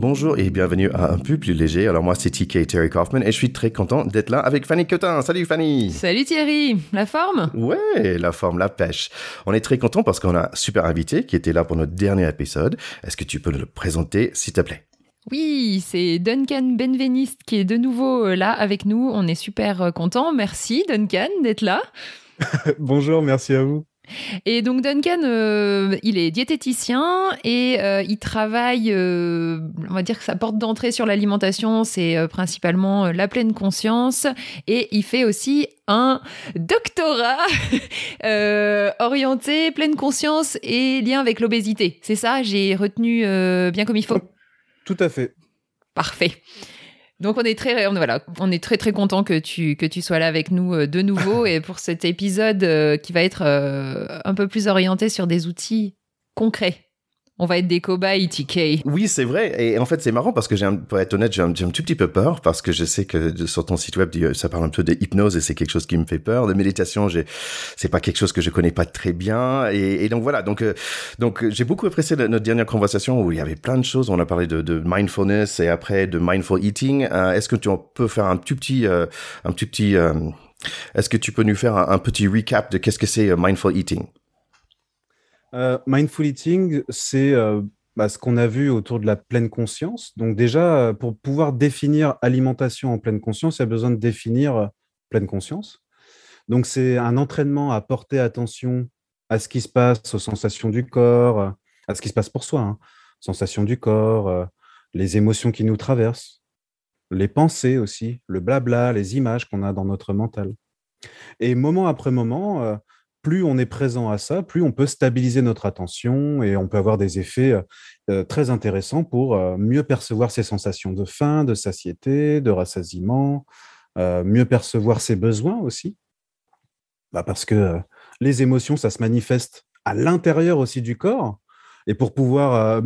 Bonjour et bienvenue à Un peu plus léger. Alors moi c'est TK Terry Kaufman et je suis très content d'être là avec Fanny Cotin. Salut Fanny Salut Thierry La forme? Ouais, la forme, la pêche. On est très content parce qu'on a un super invité qui était là pour notre dernier épisode. Est-ce que tu peux nous le présenter s'il te plaît? Oui, c'est Duncan Benveniste qui est de nouveau euh, là avec nous. On est super euh, content. Merci Duncan d'être là. Bonjour, merci à vous. Et donc Duncan, euh, il est diététicien et euh, il travaille, euh, on va dire que sa porte d'entrée sur l'alimentation, c'est principalement la pleine conscience. Et il fait aussi un doctorat orienté pleine conscience et lien avec l'obésité. C'est ça, j'ai retenu bien comme il faut. Tout à fait. Parfait. Donc on est très on, voilà, on est très très content que tu que tu sois là avec nous euh, de nouveau. Et pour cet épisode euh, qui va être euh, un peu plus orienté sur des outils concrets on va être des cobayes, TK. Oui, c'est vrai. Et en fait, c'est marrant parce que, j'ai pour être honnête, j'ai un, tout petit peu peur parce que je sais que sur ton site web, ça parle un peu de hypnose et c'est quelque chose qui me fait peur. De méditation, c'est pas quelque chose que je connais pas très bien. Et, donc voilà. Donc, euh, donc j'ai beaucoup apprécié notre dernière conversation où il y avait plein de choses. On a parlé de, mindfulness et après de mindful eating. Euh, est-ce que tu peux faire un tout petit, euh, un tout petit, est-ce que tu peux nous faire un petit recap de qu'est-ce que c'est mindful eating? Euh, mindful eating, c'est euh, bah, ce qu'on a vu autour de la pleine conscience. Donc déjà, euh, pour pouvoir définir alimentation en pleine conscience, il y a besoin de définir pleine conscience. Donc c'est un entraînement à porter attention à ce qui se passe, aux sensations du corps, à ce qui se passe pour soi, hein. sensations du corps, les émotions qui nous traversent, les pensées aussi, le blabla, les images qu'on a dans notre mental. Et moment après moment, plus on est présent à ça, plus on peut stabiliser notre attention et on peut avoir des effets euh, euh, très intéressants pour euh, mieux percevoir ses sensations de faim, de satiété, de rassasiement, mieux percevoir ses besoins aussi. Bah, parce que les émotions, ça se manifeste à l'intérieur aussi du corps. Et pour pouvoir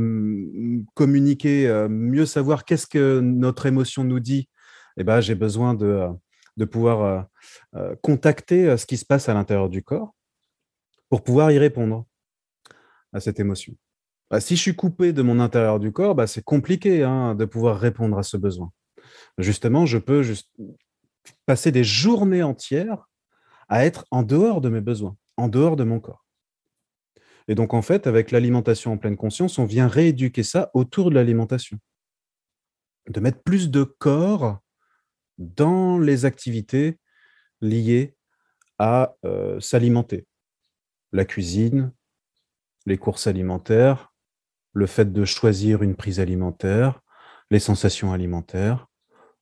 communiquer, mieux savoir qu'est-ce que notre émotion nous dit, eh ben, j'ai besoin de pouvoir contacter ce qui se passe à l'intérieur du corps pour pouvoir y répondre à cette émotion. Bah, si je suis coupé de mon intérieur du corps, bah, c'est compliqué hein, de pouvoir répondre à ce besoin. Justement, je peux juste passer des journées entières à être en dehors de mes besoins, en dehors de mon corps. Et donc, en fait, avec l'alimentation en pleine conscience, on vient rééduquer ça autour de l'alimentation. De mettre plus de corps dans les activités liées à euh, s'alimenter, la cuisine, les courses alimentaires, le fait de choisir une prise alimentaire, les sensations alimentaires,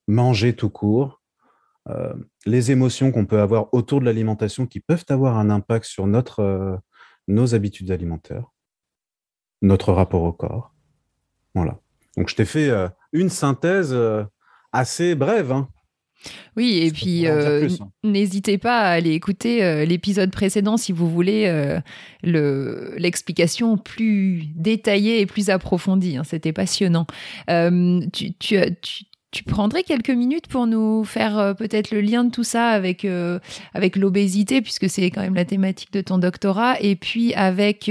manger tout court, euh, les émotions qu'on peut avoir autour de l'alimentation qui peuvent avoir un impact sur notre, euh, nos habitudes alimentaires, notre rapport au corps. Voilà. Donc je t'ai fait euh, une synthèse assez brève. Hein. Oui, et puis euh, hein. n'hésitez pas à aller écouter euh, l'épisode précédent si vous voulez euh, l'explication plus détaillée et plus approfondie. Hein. C'était passionnant. Tu, tu, tu, prendrais quelques minutes pour nous faire peut-être le lien de tout ça avec, avec l'obésité, puisque c'est quand même la thématique de ton doctorat, et puis avec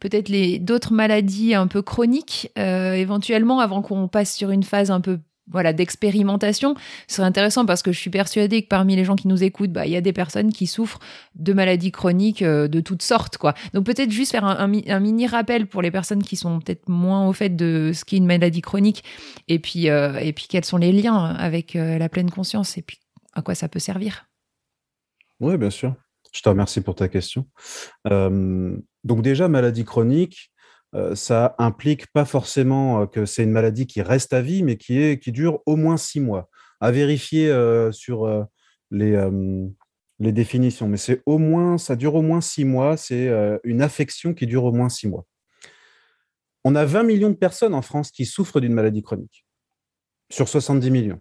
peut-être les d'autres maladies un peu chroniques, éventuellement, avant qu'on passe sur une phase un peu voilà d'expérimentation. Ce serait intéressant parce que je suis persuadée que parmi les gens qui nous écoutent bah il y a des personnes qui souffrent de maladies chroniques euh, de toutes sortes quoi. Donc peut-être juste faire un, mini rappel pour les personnes qui sont peut-être moins au fait de ce qu'est une maladie chronique et puis euh, et puis quels sont les liens avec euh, la pleine conscience et puis à quoi ça peut servir. Oui bien sûr. Je te remercie pour ta question. Donc déjà maladie chronique ça implique pas forcément euh, que c'est une maladie qui reste à vie, mais qui, est, qui dure au moins six mois. À vérifier euh, sur les, les définitions, mais c'est au moins, ça dure au moins six mois. C'est une affection qui dure au moins six mois. On a 20 millions de personnes en France qui souffrent d'une maladie chronique, sur 70 millions.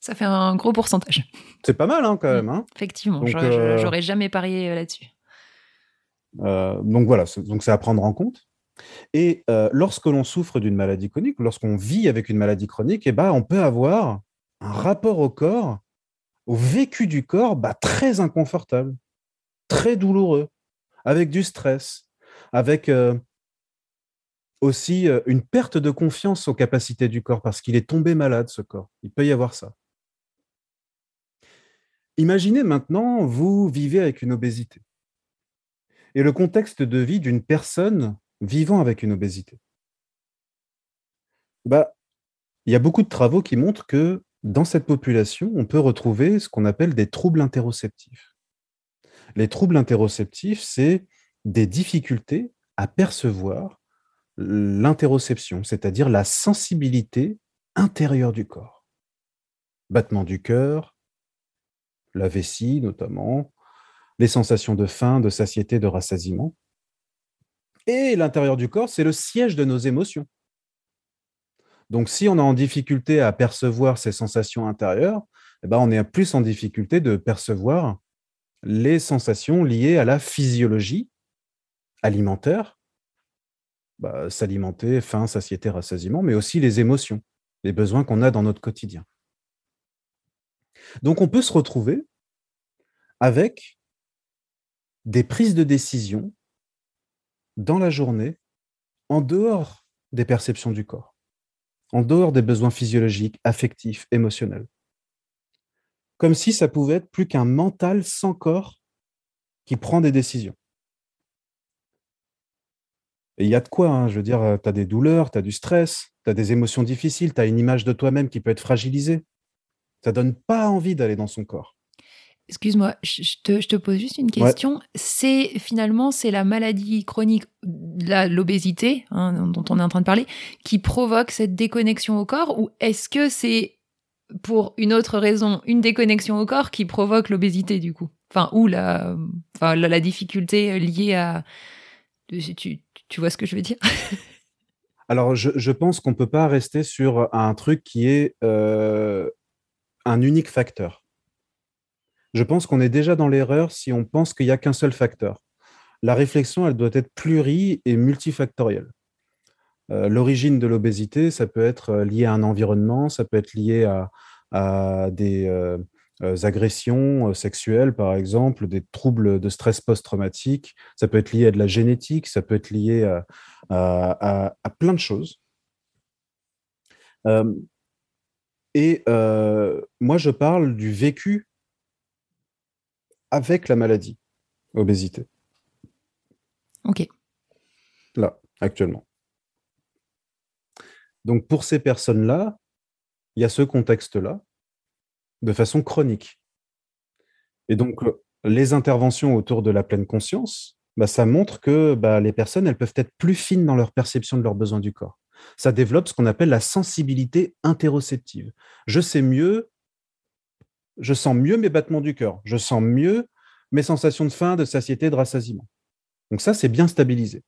Ça fait un gros pourcentage. C'est pas mal, hein, quand même. Hein. Effectivement, j'aurais jamais parié là-dessus. Donc voilà, donc c'est à prendre en compte. Et lorsque l'on souffre d'une maladie chronique, lorsqu'on vit avec une maladie chronique, eh ben, on peut avoir un rapport au corps, au vécu du corps, bah, très inconfortable, très douloureux, avec du stress, avec aussi une perte de confiance aux capacités du corps parce qu'il est tombé malade, ce corps. Il peut y avoir ça. Imaginez maintenant, vous vivez avec une obésité. Et le contexte de vie d'une personne vivant avec une obésité. Bah, il y a beaucoup de travaux qui montrent que dans cette population, on peut retrouver ce qu'on appelle des troubles interoceptifs. Les troubles interoceptifs, c'est des difficultés à percevoir l'interoception, c'est-à-dire la sensibilité intérieure du corps. Battement du cœur, la vessie notamment, les sensations de faim, de satiété, de rassasiement. Et l'intérieur du corps, c'est le siège de nos émotions. Donc, si on est en difficulté à percevoir ces sensations intérieures, eh ben, on est plus en difficulté de percevoir les sensations liées à la physiologie alimentaire, bah, s'alimenter, faim, satiété, rassasiement, mais aussi les émotions, les besoins qu'on a dans notre quotidien. Donc, on peut se retrouver avec des prises de décision dans la journée, en dehors des perceptions du corps, en dehors des besoins physiologiques, affectifs, émotionnels. Comme si ça pouvait être plus qu'un mental sans corps qui prend des décisions. Et il y a de quoi, hein, je veux dire, tu as des douleurs, tu as du stress, tu as des émotions difficiles, tu as une image de toi-même qui peut être fragilisée. Ça donne pas envie d'aller dans son corps. Excuse-moi, je te, pose juste une question. C'est finalement c'est la maladie chronique, l'obésité hein, dont on est en train de parler, qui provoque cette déconnexion au corps, ou est-ce que c'est pour une autre raison une déconnexion au corps qui provoque l'obésité du coup? Enfin, ou la, enfin, la, difficulté liée à, tu, tu vois ce que je veux dire? Alors, je, pense qu'on ne peut pas rester sur un truc qui est euh, un unique facteur je pense qu'on est déjà dans l'erreur si on pense qu'il n'y a qu'un seul facteur. La réflexion, elle doit être pluri et multifactorielle. Euh, l'origine de l'obésité, ça peut être euh, lié à un environnement, ça peut être lié à, des euh, agressions sexuelles, par exemple, des troubles de stress post-traumatique, ça peut être lié à de la génétique, ça peut être lié à, à plein de choses. et moi, je parle du vécu avec la maladie, obésité. Ok. Là, actuellement. Donc pour ces personnes-là, il y a ce contexte-là de façon chronique. Et donc les interventions autour de la pleine conscience, bah, ça montre que bah, les personnes, elles peuvent être plus fines dans leur perception de leurs besoins du corps. Ça développe ce qu'on appelle la sensibilité interoceptive. Je sais mieux je sens mieux mes battements du cœur, je sens mieux mes sensations de faim, de satiété, de rassasiement. Donc ça, c'est bien stabilisé.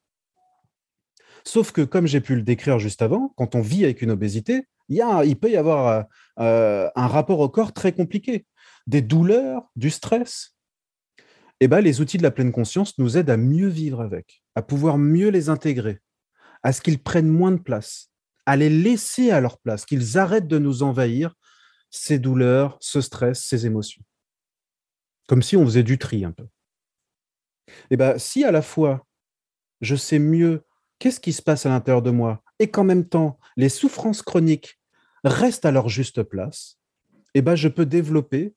Sauf que, comme j'ai pu le décrire juste avant, quand on vit avec une obésité, il, peut y avoir euh, euh, un rapport au corps très compliqué, des douleurs, du stress. Eh ben, les outils de la pleine conscience nous aident à mieux vivre avec, à pouvoir mieux les intégrer, à ce qu'ils prennent moins de place, à les laisser à leur place, qu'ils arrêtent de nous envahir ces douleurs, ce stress, ces émotions. Comme si on faisait du tri un peu. Et eh bien, si à la fois je sais mieux qu'est-ce qui se passe à l'intérieur de moi et qu'en même temps les souffrances chroniques restent à leur juste place, eh ben, je peux développer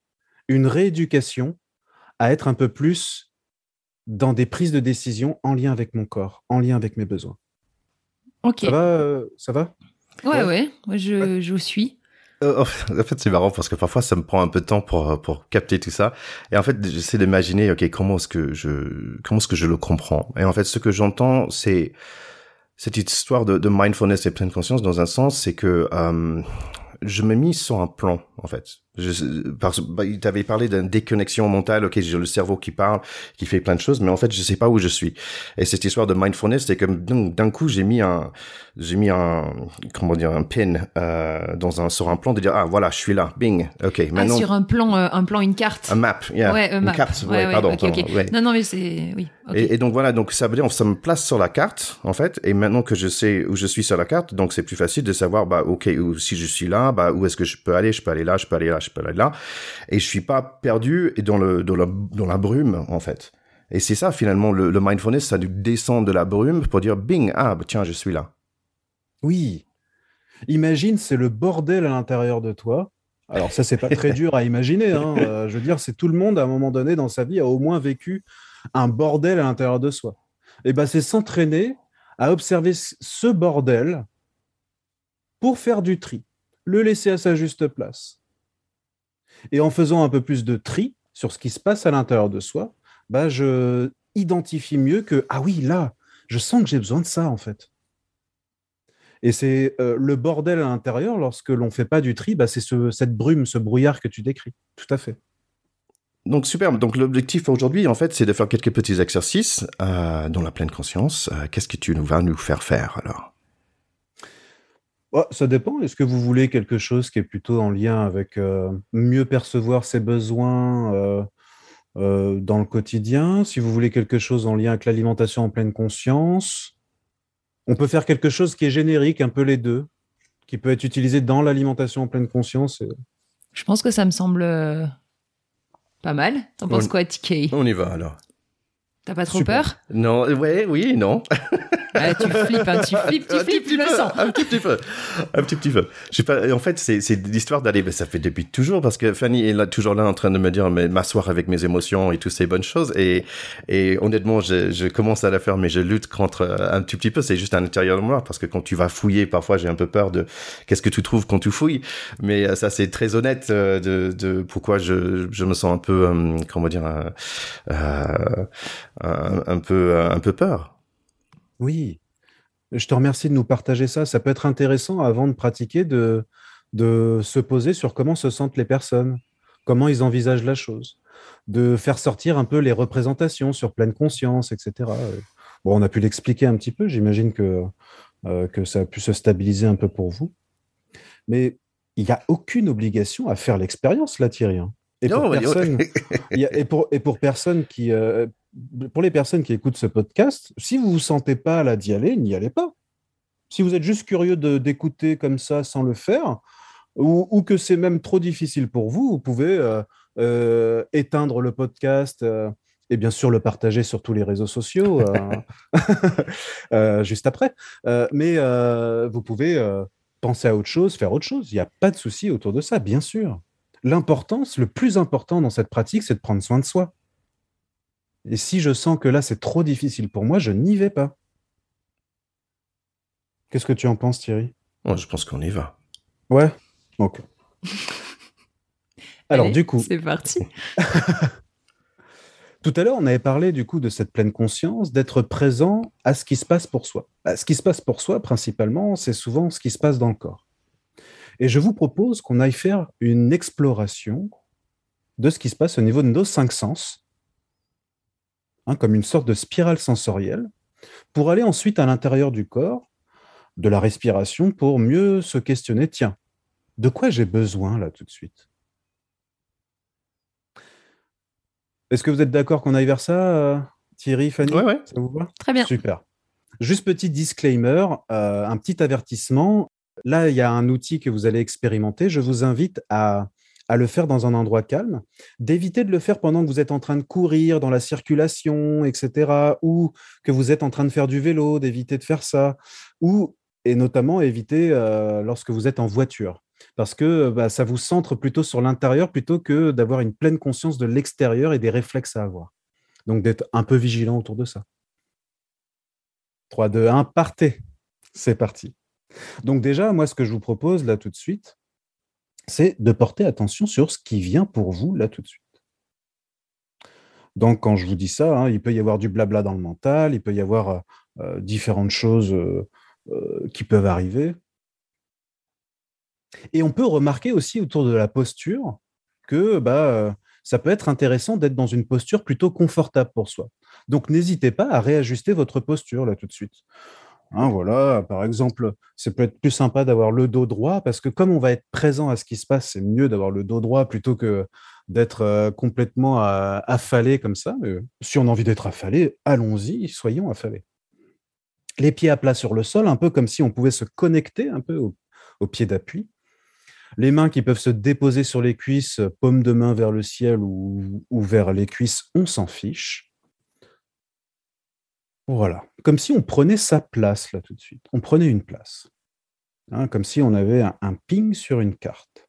une rééducation à être un peu plus dans des prises de décision en lien avec mon corps, en lien avec mes besoins. Ok. Ça va, euh, ça va? Ouais, ouais, je, je suis. Euh, en fait, c'est marrant parce que parfois, ça me prend un peu de temps pour pour capter tout ça. Et en fait, j'essaie d'imaginer, ok, comment est-ce que je comment est-ce que je le comprends? Et en fait, ce que j'entends, c'est cette histoire de, de, mindfulness et pleine conscience dans un sens, c'est que euh, je me mis sur un plan en fait. Je, parce, bah, il t'avait parlé d'une déconnexion mentale. Ok, j'ai le cerveau qui parle, qui fait plein de choses, mais en fait, je sais pas où je suis. Et cette histoire de mindfulness, c'est comme d'un coup, j'ai mis un, j'ai mis un, comment dire, un pin euh, dans un sur un plan de dire ah voilà, je suis là, bing. Ok, ah, maintenant. Ah, sur un plan, euh, un plan, une carte. Un map, yeah. ouais, une carte. Ouais, pardon. Non, non, mais c'est oui. Et, et, donc voilà, donc ça veut dire ça me place sur la carte en fait. Et maintenant que je sais où je suis sur la carte, donc c'est plus facile de savoir bah ok, où, si je suis là, bah où est-ce que je peux aller, je peux aller là, je peux aller là je peux aller là, et je suis pas perdu et dans le dans la, dans la brume en fait. Et c'est ça finalement le, le, mindfulness, ça descend de la brume pour dire bing ah bah, tiens je suis là. Oui. Imagine c'est le bordel à l'intérieur de toi. Alors ça c'est pas très dur à imaginer. Hein. Euh, je veux dire c'est tout le monde à un moment donné dans sa vie a au moins vécu un bordel à l'intérieur de soi. Et ben c'est s'entraîner à observer ce bordel pour faire du tri, le laisser à sa juste place, et en faisant un peu plus de tri sur ce qui se passe à l'intérieur de soi, bah, je identifie mieux que, ah oui, là, je sens que j'ai besoin de ça, en fait. Et c'est euh, le bordel à l'intérieur, lorsque l'on ne fait pas du tri, bah, c'est ce, cette brume, ce brouillard que tu décris. Tout à fait. Donc superbe. Donc l'objectif aujourd'hui, en fait, c'est de faire quelques petits exercices euh, dans la pleine conscience. Euh, qu'est-ce que tu vas nous faire faire alors? Ça dépend. Est-ce que vous voulez quelque chose qui est plutôt en lien avec euh, mieux percevoir ses besoins euh, euh, dans le quotidien? Si vous voulez quelque chose en lien avec l'alimentation en pleine conscience, on peut faire quelque chose qui est générique, un peu les deux, qui peut être utilisé dans l'alimentation en pleine conscience. Je pense que ça me semble pas mal. T'en penses quoi, TK On y va alors. T'as pas trop peur? Non, ouais, oui, non. Ah, tu flippes, hein, tu flippes, tu flippes, tu le sens. Un petit, petit peu, un petit, petit peu. Pas, en fait, c'est, c'est l'histoire d'aller, ça fait depuis toujours, parce que Fanny est là, toujours là en train de me dire, mais m'asseoir avec mes émotions et toutes ces bonnes choses. Et, et honnêtement, je, je commence à la faire, mais je lutte contre euh, un petit, petit peu. C'est juste à l'intérieur de moi, parce que quand tu vas fouiller, parfois j'ai un peu peur de qu'est-ce que tu trouves quand tu fouilles. Mais euh, ça, c'est très honnête euh, de, de pourquoi je, je me sens un peu, comment dire, euh, un, un peu, un peu peur. Oui, je te remercie de nous partager ça. Ça peut être intéressant avant de pratiquer de, de se poser sur comment se sentent les personnes, comment ils envisagent la chose, de faire sortir un peu les représentations sur pleine conscience, etc. Bon, on a pu l'expliquer un petit peu, j'imagine que, euh, que ça a pu se stabiliser un peu pour vous. Mais il n'y a aucune obligation à faire l'expérience, là, Thierry. Hein. Et, pour personne, et, pour, et pour personne qui, euh, pour les personnes qui écoutent ce podcast, si vous ne vous sentez pas là d'y aller, n'y allez pas. Si vous êtes juste curieux d'écouter comme ça sans le faire, ou, que c'est même trop difficile pour vous, vous pouvez euh, euh, éteindre le podcast euh, et bien sûr le partager sur tous les réseaux sociaux juste après. mais vous pouvez penser à autre chose, faire autre chose. Il n'y a pas de souci autour de ça, bien sûr. L'importance, le plus important dans cette pratique, c'est de prendre soin de soi. Et si je sens que là, c'est trop difficile pour moi, je n'y vais pas. Qu'est-ce que tu en penses, Thierry? Je pense qu'on y va. Ouais Ok. Alors, du coup. C'est parti. Tout à l'heure, on avait parlé du coup de cette pleine conscience, d'être présent à ce qui se passe pour soi. Bah, ce qui se passe pour soi, principalement, c'est souvent ce qui se passe dans le corps. Et je vous propose qu'on aille faire une exploration de ce qui se passe au niveau de nos cinq sens Hein, comme une sorte de spirale sensorielle, pour aller ensuite à l'intérieur du corps, de la respiration, pour mieux se questionner, tiens, de quoi j'ai besoin là tout de suite? Est-ce que vous êtes d'accord qu'on aille vers ça, euh, Thierry, Fanny? Oui, Ça vous va? Très bien. Super. Juste petit disclaimer, euh, un petit avertissement. Là, il y a un outil que vous allez expérimenter. Je vous invite à à le faire dans un endroit calme, d'éviter de le faire pendant que vous êtes en train de courir dans la circulation, etc., ou que vous êtes en train de faire du vélo, d'éviter de faire ça, ou, et notamment éviter euh, lorsque vous êtes en voiture, parce que bah, ça vous centre plutôt sur l'intérieur plutôt que d'avoir une pleine conscience de l'extérieur et des réflexes à avoir. Donc d'être un peu vigilant autour de ça. 3, 2, 1, partez. C'est parti. Donc déjà, moi, ce que je vous propose là tout de suite, c'est de porter attention sur ce qui vient pour vous là tout de suite. Donc, quand je vous dis ça, hein, il peut y avoir du blabla dans le mental, il peut y avoir euh, euh, différentes choses euh, qui peuvent arriver. Et on peut remarquer aussi autour de la posture que bah, ça peut être intéressant d'être dans une posture plutôt confortable pour soi. Donc n'hésitez pas à réajuster votre posture là tout de suite. Hein, voilà, par exemple, c'est peut être plus sympa d'avoir le dos droit parce que comme on va être présent à ce qui se passe, c'est mieux d'avoir le dos droit plutôt que d'être euh, complètement euh, affalé comme ça. Mais si on a envie d'être affalé, allons-y, soyons affalés. Les pieds à plat sur le sol, un peu comme si on pouvait se connecter un peu au, pied d'appui. Les mains qui peuvent se déposer sur les cuisses, paume de main vers le ciel ou vers les cuisses, on s'en fiche. Voilà, comme si on prenait sa place là tout de suite. On prenait une place. Hein, comme si on avait un, ping sur une carte.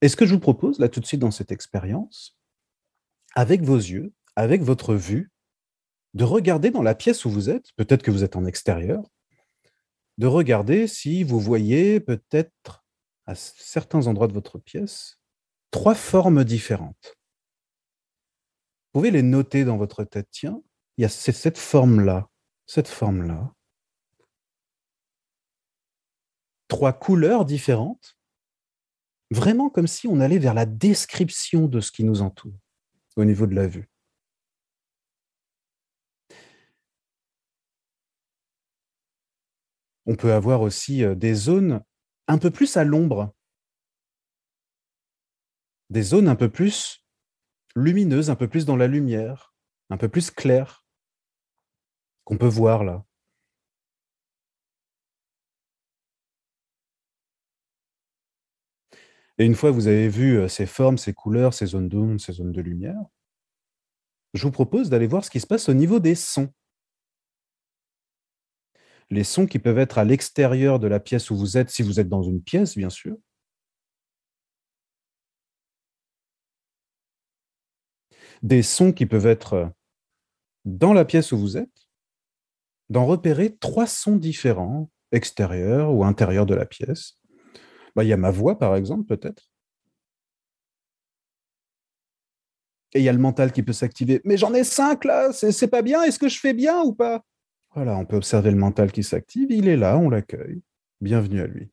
Et ce que je vous propose là tout de suite dans cette expérience, avec vos yeux, avec votre vue, de regarder dans la pièce où vous êtes, peut-être que vous êtes en extérieur, de regarder si vous voyez peut-être à certains endroits de votre pièce trois formes différentes pouvez les noter dans votre tête. Tiens, il y a cette forme-là, cette forme-là. Trois couleurs différentes, vraiment comme si on allait vers la description de ce qui nous entoure au niveau de la vue. On peut avoir aussi euh, des zones un peu plus à l'ombre, des zones un peu plus lumineuse, un peu plus dans la lumière, un peu plus claire, qu'on peut voir là. Et une fois que vous avez vu euh, ces formes, ces couleurs, ces zones d'onde, ces zones de lumière, je vous propose d'aller voir ce qui se passe au niveau des sons. Les sons qui peuvent être à l'extérieur de la pièce où vous êtes, si vous êtes dans une pièce, bien sûr, des sons qui peuvent être dans la pièce où vous êtes, d'en repérer trois sons différents, extérieurs ou intérieurs de la pièce. Bah, il y a ma voix, par exemple, peut-être. Et il y a le mental qui peut s'activer. Mais j'en ai cinq là, c'est pas bien, est-ce que je fais bien ou pas? Voilà, on peut observer le mental qui s'active, il est là, on l'accueille. Bienvenue à lui.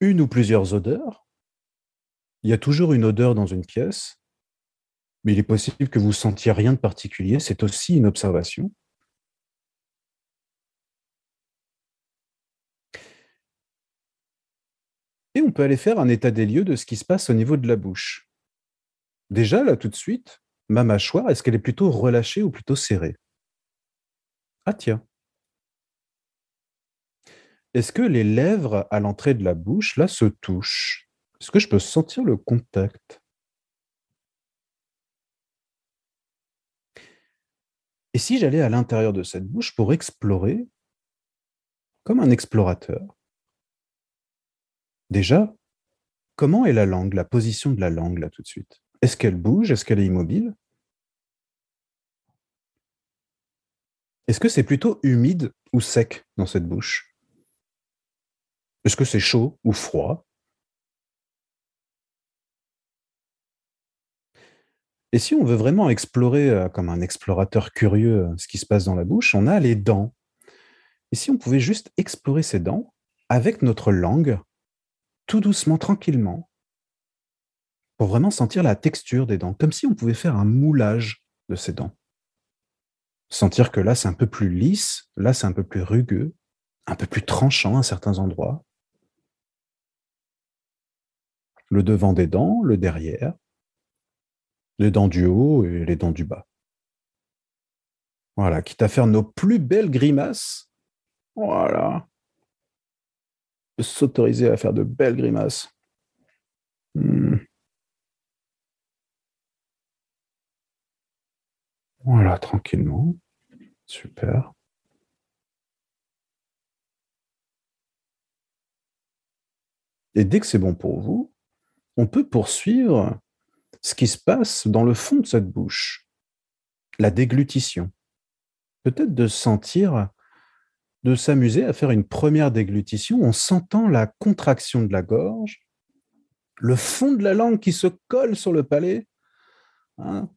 Une ou plusieurs odeurs, il y a toujours une odeur dans une pièce, mais il est possible que vous sentiez rien de particulier. C'est aussi une observation. Et on peut aller faire un état des lieux de ce qui se passe au niveau de la bouche. Déjà, là, tout de suite, ma mâchoire, est-ce qu'elle est plutôt relâchée ou plutôt serrée? Ah tiens. Est-ce que les lèvres à l'entrée de la bouche, là, se touchent? Est-ce que je peux sentir le contact? Et si j'allais à l'intérieur de cette bouche pour explorer, comme un explorateur, déjà, comment est la langue, la position de la langue là tout de suite? Est-ce qu'elle bouge? Est-ce qu'elle est immobile? Est-ce que c'est plutôt humide ou sec dans cette bouche? Est-ce que c'est chaud ou froid? Et si on veut vraiment explorer, euh, comme un explorateur curieux, euh, ce qui se passe dans la bouche, on a les dents. Et si on pouvait juste explorer ces dents avec notre langue, tout doucement, tranquillement, pour vraiment sentir la texture des dents, comme si on pouvait faire un moulage de ces dents. Sentir que là, c'est un peu plus lisse, là, c'est un peu plus rugueux, un peu plus tranchant à certains endroits. Le devant des dents, le derrière, les dents du haut et les dents du bas. Voilà, quitte à faire nos plus belles grimaces. Voilà. S'autoriser à faire de belles grimaces. Hmm. Voilà, tranquillement. Super. Et dès que c'est bon pour vous, on peut poursuivre ce qui se passe dans le fond de cette bouche, la déglutition. Peut-être de sentir, de s'amuser à faire une première déglutition en sentant la contraction de la gorge, le fond de la langue qui se colle sur le palais, hein,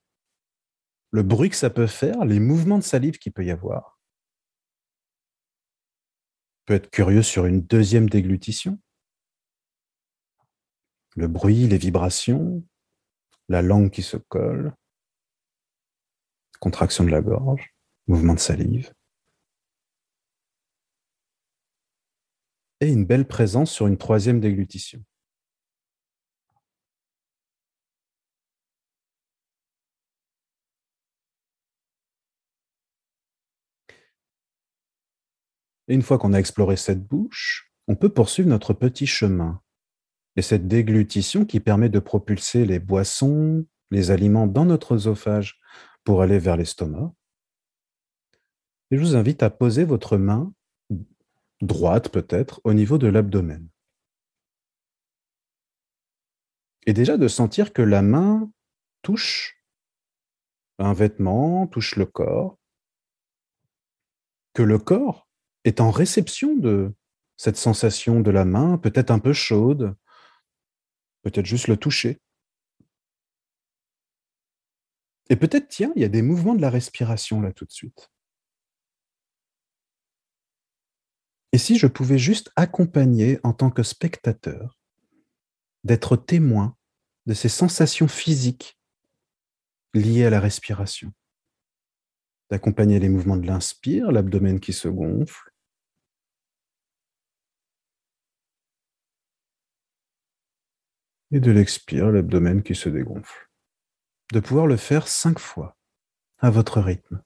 le bruit que ça peut faire, les mouvements de salive qu'il peut y avoir. peut être curieux sur une deuxième déglutition. Le bruit, les vibrations, la langue qui se colle, contraction de la gorge, mouvement de salive. Et une belle présence sur une troisième déglutition. Et une fois qu'on a exploré cette bouche, on peut poursuivre notre petit chemin. Et cette déglutition qui permet de propulser les boissons, les aliments dans notre œsophage pour aller vers l'estomac. Et je vous invite à poser votre main droite peut-être au niveau de l'abdomen. Et déjà de sentir que la main touche un vêtement, touche le corps, que le corps est en réception de cette sensation de la main, peut-être un peu chaude, peut-être juste le toucher. Et peut-être, tiens, il y a des mouvements de la respiration là tout de suite. Et si je pouvais juste accompagner en tant que spectateur, d'être témoin de ces sensations physiques liées à la respiration, d'accompagner les mouvements de l'inspire, l'abdomen qui se gonfle, et de l'expire, l'abdomen qui se dégonfle. De pouvoir le faire cinq fois à votre rythme.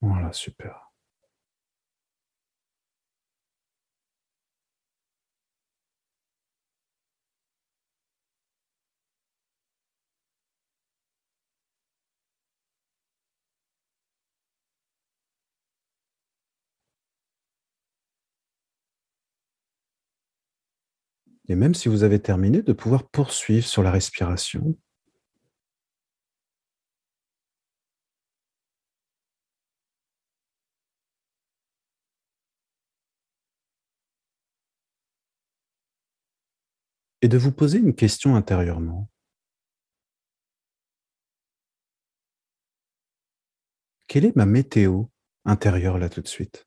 Voilà, super. Et même si vous avez terminé, de pouvoir poursuivre sur la respiration. Et de vous poser une question intérieurement. Quelle est ma météo intérieure là tout de suite?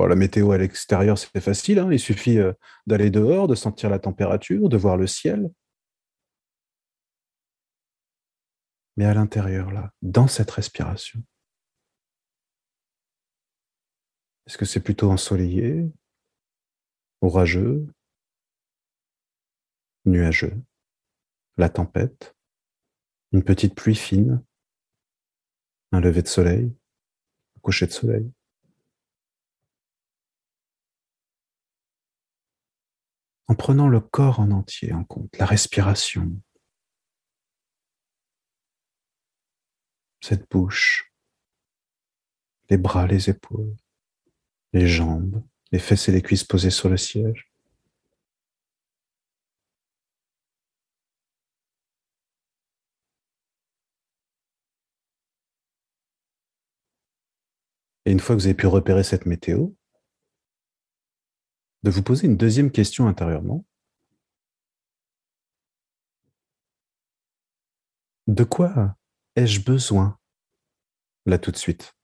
La météo à l'extérieur, c'est facile. Hein. Il suffit euh, d'aller dehors, de sentir la température, de voir le ciel. Mais à l'intérieur, là, dans cette respiration, est-ce que c'est plutôt ensoleillé, orageux, nuageux, la tempête, une petite pluie fine, un lever de soleil, un coucher de soleil? En prenant le corps en entier en compte, la respiration, cette bouche, les bras, les épaules, les jambes, les fesses et les cuisses posées sur le siège. Et une fois que vous avez pu repérer cette météo, de vous poser une deuxième question intérieurement. De quoi ai-je besoin là tout de suite?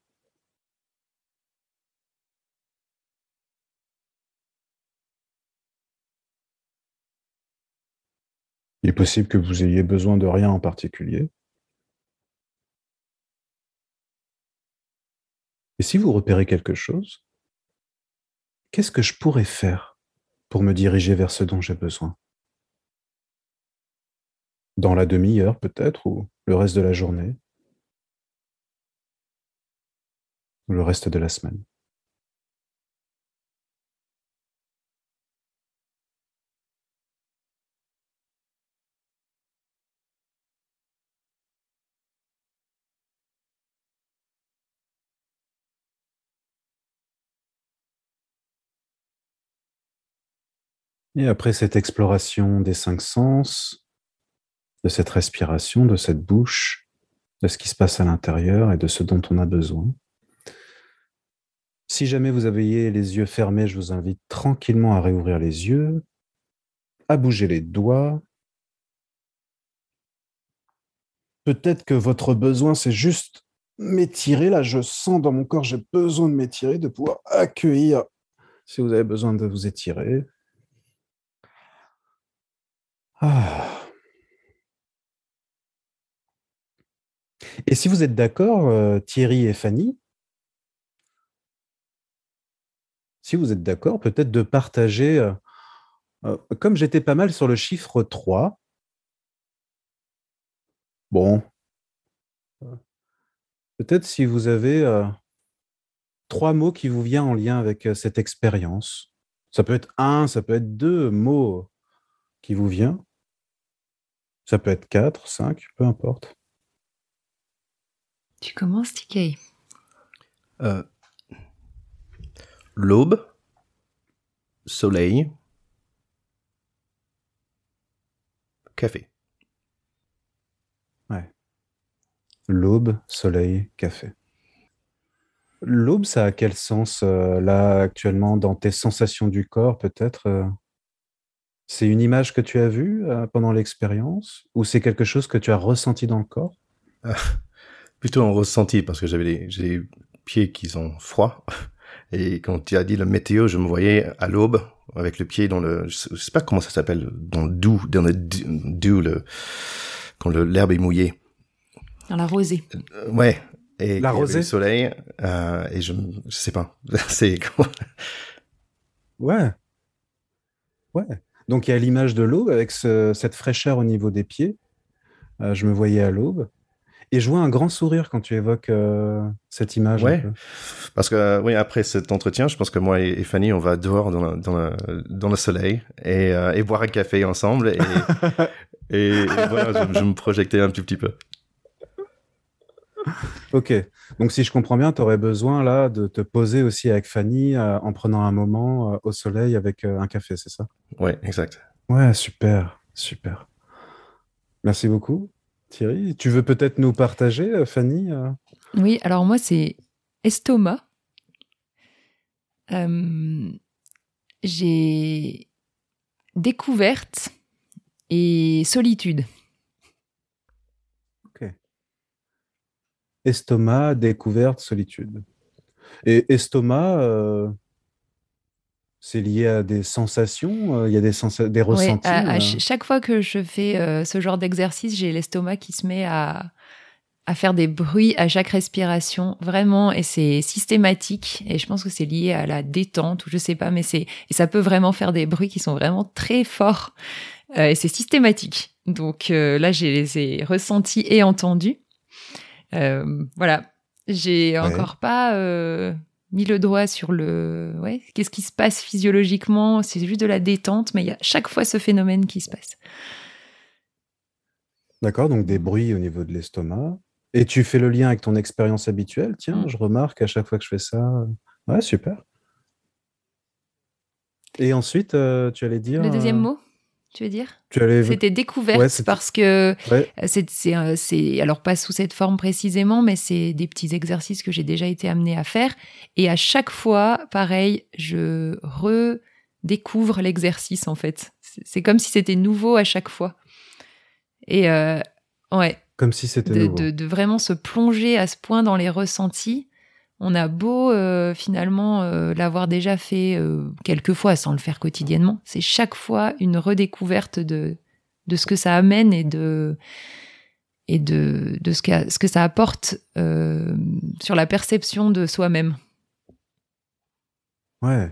Il est possible que vous ayez besoin de rien en particulier. Et si vous repérez quelque chose, qu'est-ce que je pourrais faire pour me diriger vers ce dont j'ai besoin? Dans la demi-heure peut-être, ou le reste de la journée, ou le reste de la semaine? Et après cette exploration des cinq sens, de cette respiration, de cette bouche, de ce qui se passe à l'intérieur et de ce dont on a besoin, si jamais vous avez les yeux fermés, je vous invite tranquillement à réouvrir les yeux, à bouger les doigts, peut-être que votre besoin, c'est juste m'étirer. Là, je sens dans mon corps, j'ai besoin de m'étirer, de pouvoir accueillir si vous avez besoin de vous étirer. Ah. Et si vous êtes d'accord, euh, Thierry et Fanny, si vous êtes d'accord, peut-être de partager, euh, euh, comme j'étais pas mal sur le chiffre 3, bon, peut-être si vous avez trois mots qui vous viennent en lien avec cette expérience. Ça peut être un, ça peut être deux mots qui vous viennent. Ça peut être 4, 5, peu importe. Tu commences, TK euh, L'aube, soleil, café. Ouais. L'aube, soleil, café. L'aube, ça a quel sens euh, là actuellement dans tes sensations du corps peut-être euh? C'est une image que tu as vue euh, pendant l'expérience ou c'est quelque chose que tu as ressenti dans le corps? Plutôt en ressenti parce que j'avais les, pieds qui sont froids. Et quand tu as dit le météo, je me voyais à l'aube avec le pied dans le, je sais pas comment ça s'appelle, dans le doux, dans le doux, le, quand l'herbe est mouillée. Dans la rosée. Euh, ouais. Et la rosée. Le soleil, euh, et je, je sais pas. c'est Ouais. Ouais. Donc il y a l'image de l'aube avec cette fraîcheur au niveau des pieds. Euh, je me voyais à l'aube. Et je vois un grand sourire quand tu évoques euh, cette image. Ouais, parce que oui, après cet entretien, je pense que moi et, Fanny, on va dehors dans, dans, dans le soleil et, euh, et, boire un café ensemble. Et, et, voilà, je, je, me projetais un petit, petit peu. Ok. Donc, si je comprends bien, tu aurais besoin là de te poser aussi avec Fanny euh, en prenant un moment euh, au soleil avec euh, un café, c'est ça? Ouais, exact. Ouais, super, super. Merci beaucoup, Thierry. Tu veux peut-être nous partager, Fanny Oui, alors moi, c'est estomac. J'ai découverte et solitude. Estomac, découverte, solitude. Et estomac, euh, c'est lié à des sensations, euh, il y a des, des ressentis. à, euh? chaque fois que je fais ce genre d'exercice, j'ai l'estomac qui se met à, à faire des bruits à chaque respiration, vraiment, et c'est systématique. Et je pense que c'est lié à la détente, ou je sais pas, mais c'est et ça peut vraiment faire des bruits qui sont vraiment très forts. et c'est systématique. Donc là, j'ai les ai ressentis et entendus. Euh, voilà, j'ai encore pas euh, mis le doigt sur le. Ouais, qu'est-ce qui se passe physiologiquement C'est juste de la détente, mais il y a chaque fois ce phénomène qui se passe. D'accord, donc des bruits au niveau de l'estomac. Et tu fais le lien avec ton expérience habituelle Tiens, mm. je remarque à chaque fois que je fais ça. Ouais, super. Et ensuite, euh, tu allais dire. Le deuxième mot? Tu veux dire? C'était découverte parce que c'est alors pas sous cette forme précisément, mais c'est des petits exercices que j'ai déjà été amenée à faire. Et à chaque fois, pareil, je redécouvre l'exercice en fait. C'est comme si c'était nouveau à chaque fois. Et euh, ouais. Comme si c'était nouveau. De, de, vraiment se plonger à ce point dans les ressentis on a beau euh, finalement euh, l'avoir déjà fait euh, quelques fois sans le faire quotidiennement, c'est chaque fois une redécouverte de, de ce que ça amène et de, et de, de ce, que, ce que ça apporte sur la perception de soi-même. Ouais.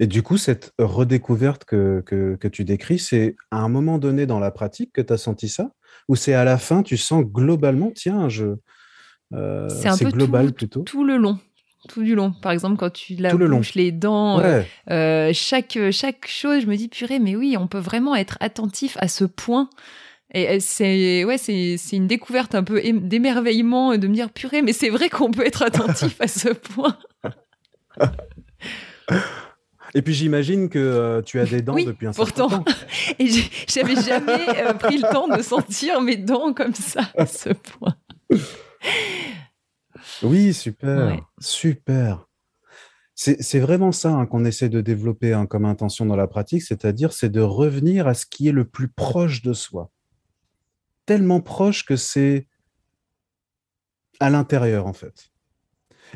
Et du coup, cette redécouverte que, que, que tu décris, c'est à un moment donné dans la pratique que tu as senti ça? Ou c'est à la fin, tu sens globalement, tiens, je, c'est un peu global tout, plutôt. Tout le long tout du long. Par exemple, quand tu la bouche, les dents, euh, euh, chaque, chaque chose, je me dis, purée, mais oui, on peut vraiment être attentif à ce point. Et c'est ouais, c'est une découverte un peu d'émerveillement de me dire, purée, mais c'est vrai qu'on peut être attentif à ce point. Et puis j'imagine que tu as des dents depuis un certain temps. Et j'avais jamais pris le temps de sentir mes dents comme ça à ce point. Oui, super, super. C'est vraiment ça hein, qu'on essaie de développer hein, comme intention dans la pratique, c'est-à-dire c'est de revenir à ce qui est le plus proche de soi. tellement proche que c'est à l'intérieur, en fait.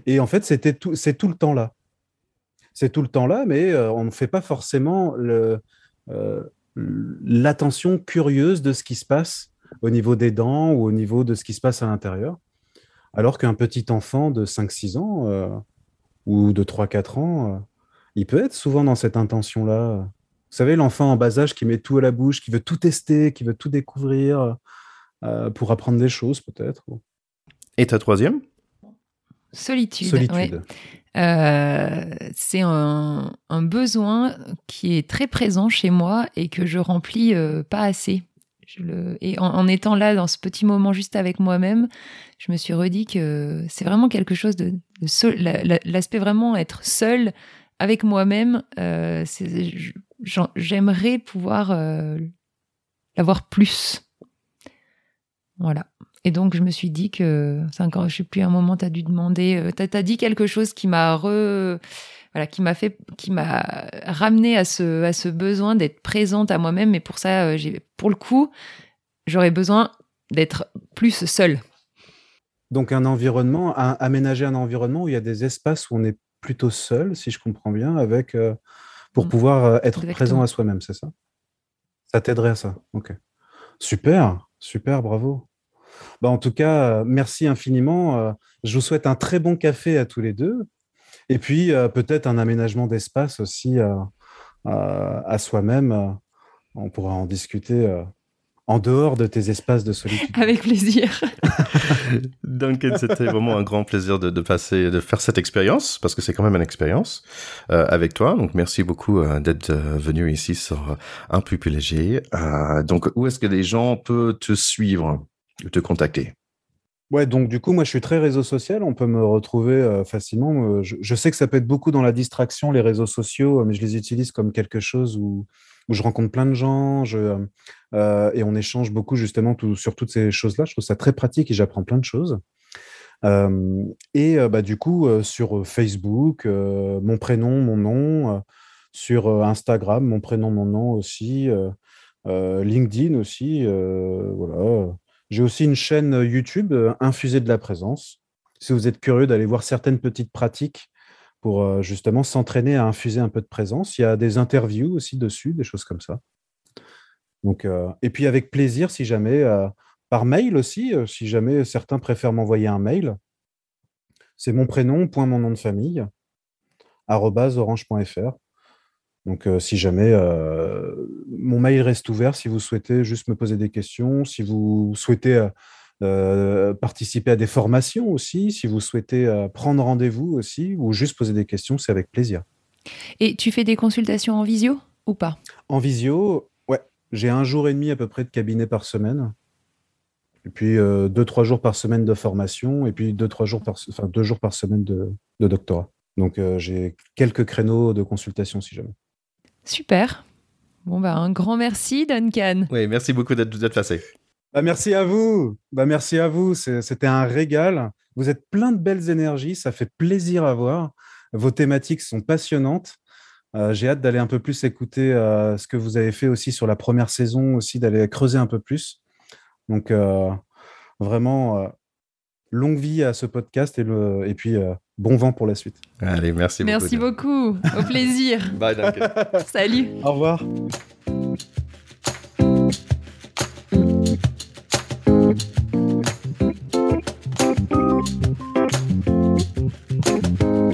Et en fait, c'était tout, c'est tout le temps là. C'est tout le temps là, mais euh, on ne fait pas forcément euh, l'attention curieuse de ce qui se passe au niveau des dents ou au niveau de ce qui se passe à l'intérieur. Alors qu'un petit enfant de 5-6 ans euh, ou de 3-4 ans, il peut être souvent dans cette intention-là. Vous savez, l'enfant en bas âge qui met tout à la bouche, qui veut tout tester, qui veut tout découvrir pour apprendre des choses peut-être. Et ta troisième? Solitude. Solitude. Euh, c'est un, besoin qui est très présent chez moi et que je remplis euh, pas assez. Et en, étant là dans ce petit moment juste avec moi-même, je me suis redit que c'est vraiment quelque chose de, l'aspect vraiment être seul avec moi-même. Euh, j'aimerais pouvoir l'avoir plus. Voilà. Et donc, je me suis dit que, je sais plus, un moment, tu as dû demander, euh, tu as, dit quelque chose qui m'a re, voilà, qui m'a fait, qui m'a ramené à ce, à ce besoin d'être présente à moi-même. Mais pour ça, euh, j'ai, pour le coup, j'aurais besoin d'être plus seule. Donc, un environnement, aménager un environnement où il y a des espaces où on est plutôt seul, si je comprends bien, avec, euh, pour mm. pouvoir être présent à soi-même, c'est ça? Ça t'aiderait à ça? Ok. Super, super, bravo. Bah, en tout cas, merci infiniment. Euh, je vous souhaite un très bon café à tous les deux. Et puis, euh, peut-être un aménagement d'espace aussi euh, à soi-même. On pourra en discuter en dehors de tes espaces de solitude. Avec plaisir. Duncan, c'était vraiment un grand plaisir de, passer, de faire cette expérience, parce que c'est quand même une expérience avec toi. Donc, merci beaucoup d'être venu ici sur Un plus léger. donc, où est-ce que les gens peuvent te suivre? Te contacter Ouais, donc du coup, moi, je suis très réseau social. On peut me retrouver euh, facilement. Je, sais que ça peut être beaucoup dans la distraction, les réseaux sociaux, mais je les utilise comme quelque chose où, je rencontre plein de gens je, euh, et on échange beaucoup justement sur toutes ces choses-là. Je trouve ça très pratique et j'apprends plein de choses. Euh, et bah, du coup, sur Facebook, mon prénom, mon nom, sur Instagram, mon prénom, mon nom aussi, LinkedIn aussi, voilà j'ai aussi une chaîne euh, YouTube, euh, Infusée de la présence. Si vous êtes curieux d'aller voir certaines petites pratiques pour euh, justement s'entraîner à infuser un peu de présence, il y a des interviews aussi dessus, des choses comme ça. Donc, et puis avec plaisir, si jamais, par mail aussi, si jamais certains préfèrent m'envoyer un mail, c'est mon prénom, point mon nom de famille, orange.fr. Donc, euh, si jamais euh, mon mail reste ouvert, si vous souhaitez juste me poser des questions, si vous souhaitez euh, participer à des formations aussi, si vous souhaitez prendre rendez-vous aussi, ou juste poser des questions, c'est avec plaisir. Et tu fais des consultations en visio ou pas? En visio, ouais. J'ai un jour et demi à peu près de cabinet par semaine. Et puis deux, trois jours par semaine de formation, et puis deux, trois jours par, enfin, deux jours par semaine de, de doctorat. Donc j'ai quelques créneaux de consultation si jamais. Super. Bon, bah, un grand merci, Duncan. Oui, merci beaucoup d'être passé. Bah, merci à vous. Bah, merci à vous. C'était un régal. Vous êtes plein de belles énergies. Ça fait plaisir à voir. Vos thématiques sont passionnantes. Euh, j'ai hâte d'aller un peu plus écouter euh, ce que vous avez fait aussi sur la première saison, aussi d'aller creuser un peu plus. Donc, euh, vraiment, longue vie à ce podcast et, le, et puis bon vent pour la suite. Allez, merci beaucoup. Merci beaucoup. Au plaisir. Bye, Duncan. Salut. Au revoir.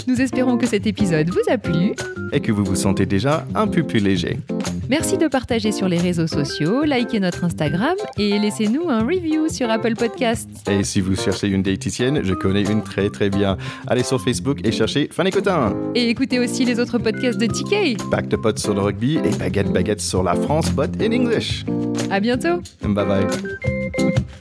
Nous espérons que cet épisode vous a plu et que vous vous sentez déjà un peu plus léger. Merci de partager sur les réseaux sociaux, likez notre Instagram et laissez-nous un review sur Apple Podcasts. Et si vous cherchez une diététicienne, je connais une très très bien. Allez sur Facebook et cherchez Fanny Cotin. Et écoutez aussi les autres podcasts de TK. Back de potes sur le rugby et baguette baguette sur la France, but in English. À bientôt. Bye bye.